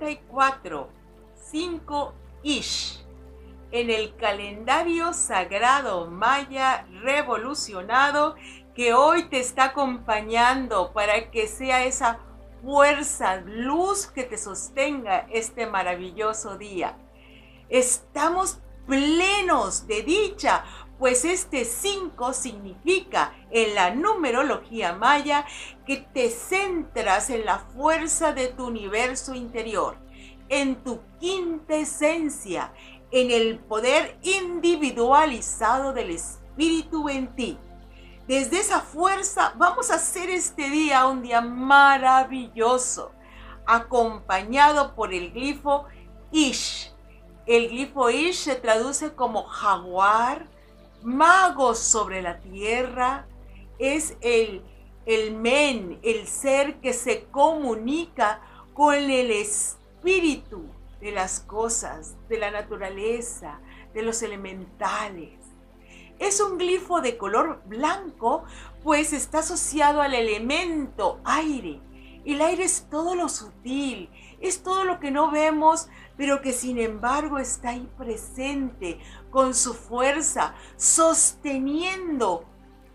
44, 5 Ish, en el calendario sagrado maya revolucionado que hoy te está acompañando para que sea esa fuerza, luz que te sostenga este maravilloso día. Estamos plenos de dicha, pues este 5 significa en la numerología maya que te centras en la fuerza de tu universo interior, en tu quinta esencia, en el poder individualizado del espíritu en ti. Desde esa fuerza vamos a hacer este día un día maravilloso, acompañado por el glifo Ish. El glifo Ish se traduce como jaguar, mago sobre la tierra, es el, el men, el ser que se comunica con el espíritu de las cosas, de la naturaleza, de los elementales. Es un glifo de color blanco, pues está asociado al elemento aire. El aire es todo lo sutil, es todo lo que no vemos, pero que sin embargo está ahí presente con su fuerza, sosteniendo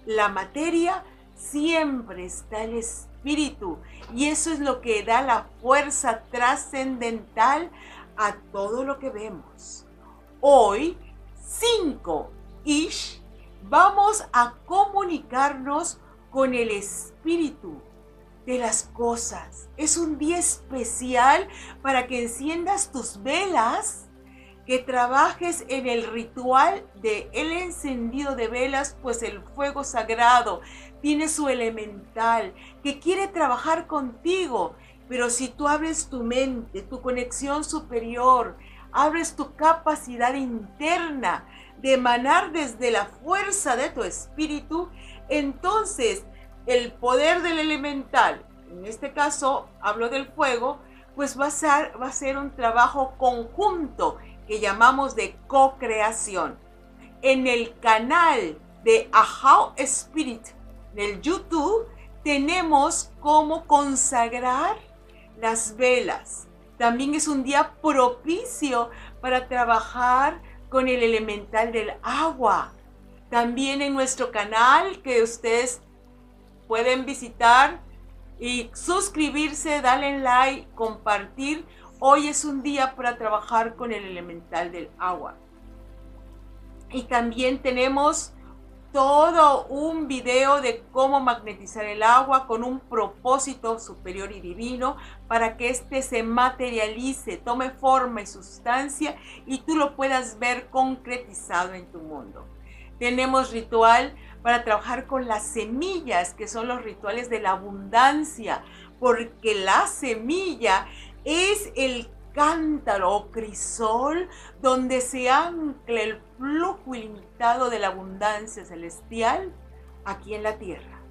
la materia, siempre está el espíritu. Y eso es lo que da la fuerza trascendental a todo lo que vemos. Hoy, 5 Ish, vamos a comunicarnos con el espíritu de las cosas. Es un día especial para que enciendas tus velas, que trabajes en el ritual de el encendido de velas, pues el fuego sagrado tiene su elemental que quiere trabajar contigo. Pero si tú abres tu mente, tu conexión superior, abres tu capacidad interna, de emanar desde la fuerza de tu espíritu, entonces el poder del elemental, en este caso hablo del fuego, pues va a ser, va a ser un trabajo conjunto que llamamos de co-creación. En el canal de Ahau Spirit del YouTube tenemos cómo consagrar las velas. También es un día propicio para trabajar con el elemental del agua. También en nuestro canal que ustedes pueden visitar y suscribirse, darle like, compartir. Hoy es un día para trabajar con el elemental del agua. Y también tenemos todo un video de cómo magnetizar el agua con un propósito superior y divino para que éste se materialice, tome forma y sustancia y tú lo puedas ver concretizado en tu mundo. Tenemos ritual para trabajar con las semillas, que son los rituales de la abundancia, porque la semilla es el cántaro o crisol donde se ancla el flujo ilimitado de la abundancia celestial aquí en la tierra.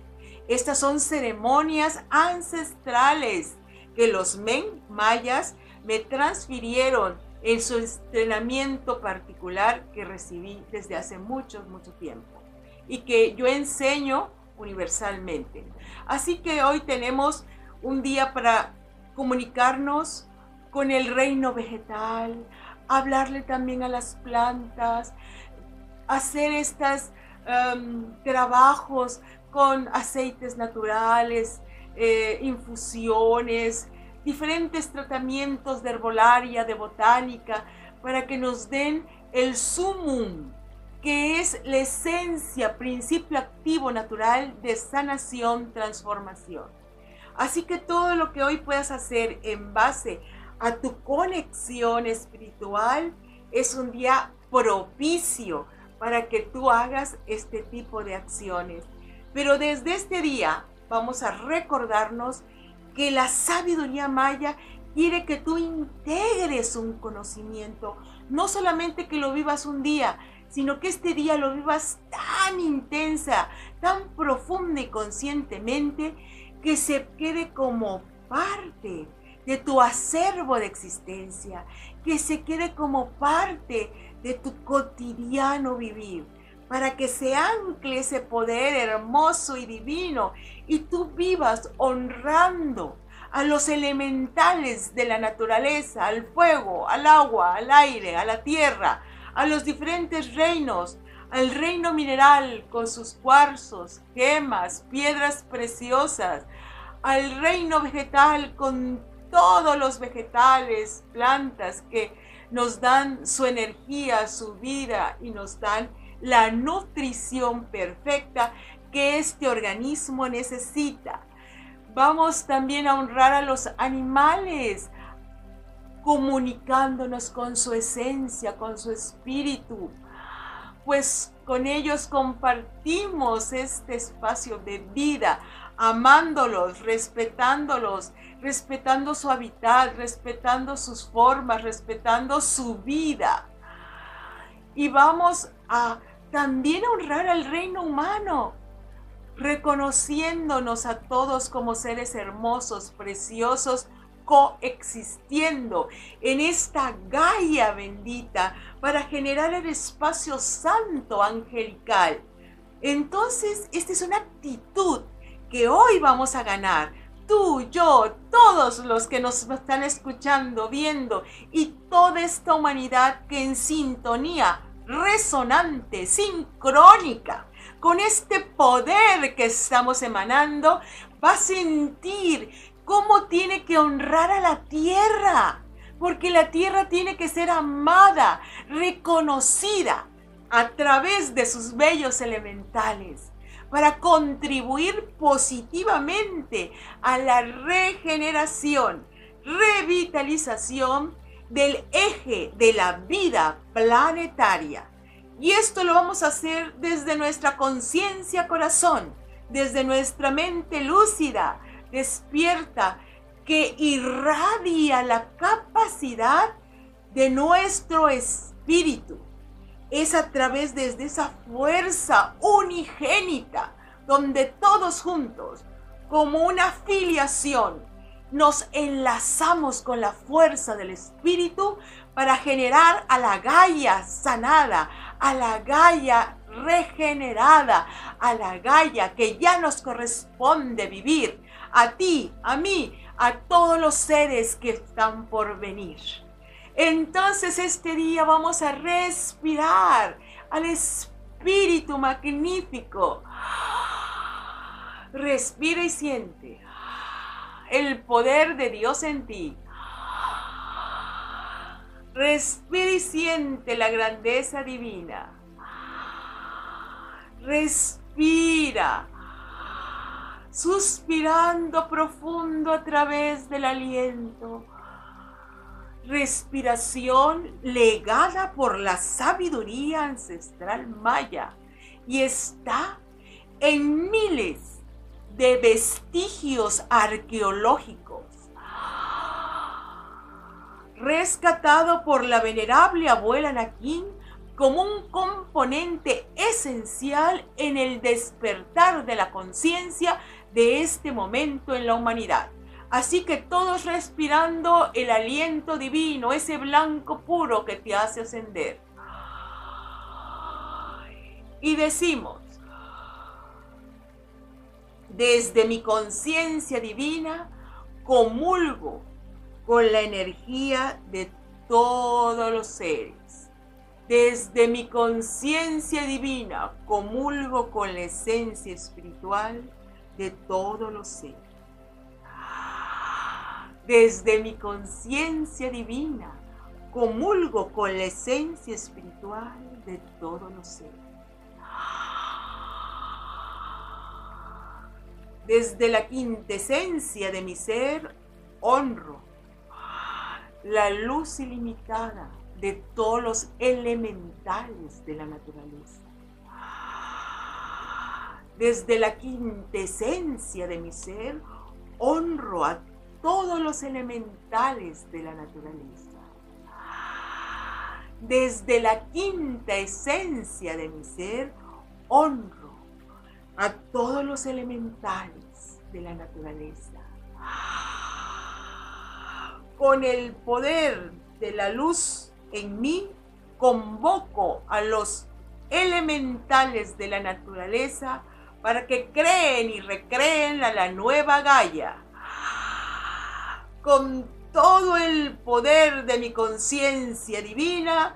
Estas son ceremonias ancestrales que los men mayas me transfirieron en su entrenamiento particular que recibí desde hace mucho, mucho tiempo y que yo enseño universalmente. Así que hoy tenemos un día para comunicarnos con el reino vegetal, hablarle también a las plantas, hacer estos em, trabajos con aceites naturales, eh, infusiones, diferentes tratamientos de herbolaria, de botánica, para que nos den el sumum, que es la esencia, principio activo natural de sanación, transformación. Así que todo lo que hoy puedas hacer en base a tu conexión espiritual, es un día propicio para que tú hagas este tipo de acciones. Pero desde este día vamos a recordarnos que la sabiduría maya quiere que tú integres un conocimiento, no solamente que lo vivas un día, sino que este día lo vivas tan intensa, tan profunda y conscientemente que se quede como parte de tu acervo de existencia, que se quede como parte de tu cotidiano vivir, para que se ancle ese poder hermoso y divino y tú vivas honrando a los elementales de la naturaleza, al fuego, al agua, al aire, a la tierra, a los diferentes reinos, al reino mineral con sus cuarzos, gemas, piedras preciosas, al reino vegetal con todos los vegetales, plantas que nos dan su energía, su vida y nos dan la nutrición perfecta que este organismo necesita. Vamos también a honrar a los animales, comunicándonos con su esencia, con su espíritu, pues con ellos compartimos este espacio de vida, amándolos, respetándolos, respetando su hábitat, respetando sus formas, respetando su vida. Y vamos a también honrar al reino humano, reconociéndonos a todos como seres hermosos, preciosos, coexistiendo en esta Gaia bendita para generar el espacio santo angelical. Entonces, esta es una actitud que hoy vamos a ganar. Tú, yo, todos los que nos están escuchando, viendo y toda esta humanidad que en sintonía resonante, sincrónica, con este poder que estamos emanando, va a sentir cómo tiene que honrar a la tierra, porque la tierra tiene que ser amada, reconocida a través de sus bellos elementales para contribuir positivamente a la regeneración, revitalización del eje de la vida planetaria. Y esto lo vamos a hacer desde nuestra conciencia corazón, desde nuestra mente lúcida, despierta, que irradia la capacidad de nuestro espíritu. Es a través de esa fuerza unigénita donde todos juntos, como una filiación, nos enlazamos con la fuerza del espíritu para generar a la Gaia sanada, a la Gaia regenerada, a la Gaia que ya nos corresponde vivir, a ti, a mí, a todos los seres que están por venir. Entonces este día vamos a respirar al Espíritu magnífico. Respira y siente el poder de Dios en ti. Respira y siente la grandeza divina. Respira, suspirando profundo a través del aliento. Respiración legada por la sabiduría ancestral maya y está en miles de vestigios arqueológicos rescatado por la venerable abuela Nakin como un componente esencial en el despertar de la conciencia de este momento en la humanidad. Así que todos respirando el aliento divino, ese blanco puro que te hace ascender. Y decimos, desde mi conciencia divina, comulgo con la energía de todos los seres. Desde mi conciencia divina comulgo con la esencia espiritual de todos los seres. Desde mi conciencia divina comulgo con la esencia espiritual de todos los seres. Desde la quintesencia de mi ser honro la luz ilimitada de todos los elementales de la naturaleza. Desde la quintesencia de mi ser, honro a todos los elementales de la naturaleza. Desde la quinta esencia de mi ser, honro a todos los elementales de la naturaleza con el poder de la luz en mí, convoco a los elementales de la naturaleza para que creen y recreen a la nueva Gaia. con todo el poder de mi conciencia divina,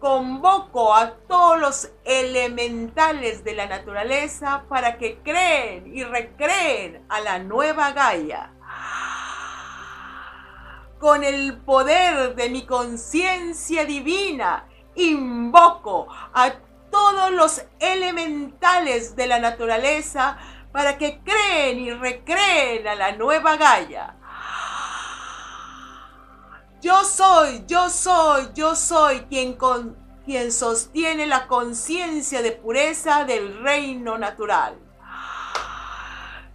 convoco a todos los elementales de la naturaleza para que creen y recreen a la nueva Gaia. Con el poder de mi conciencia divina, invoco a todos los elementales de la naturaleza para que creen y recreen a la nueva Gaia. Yo soy, yo soy, yo soy quien, con, quien sostiene la conciencia de pureza del reino natural.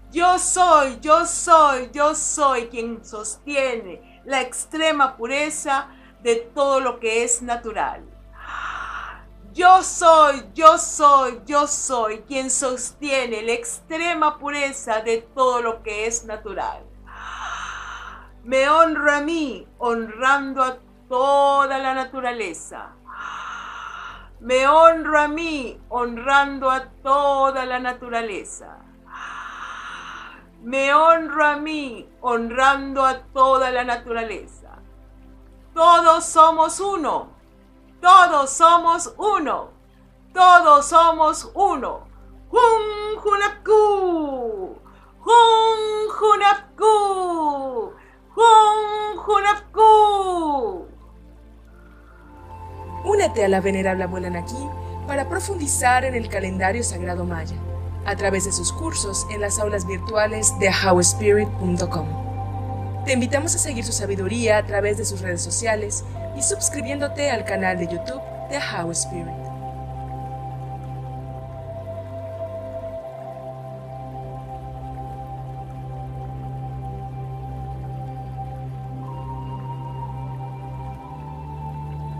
Yo soy, yo soy, yo soy quien sostiene la extrema pureza de todo lo que es natural. Yo soy, yo soy, yo soy quien sostiene la extrema pureza de todo lo que es natural me honra a mí, honrando a toda la naturaleza. Me honro a mí, honrando a toda la naturaleza. Me honro a mí, honrando a toda la naturaleza. Todos somos uno. Todos somos uno. Todos somos uno. Hun Hunapku. Hun Hunapku. Únete a la venerable abuela Naki para profundizar en el calendario sagrado maya a través de sus cursos en las aulas virtuales de howspirit.com. Te invitamos a seguir su sabiduría a través de sus redes sociales y suscribiéndote al canal de YouTube de How Spirit.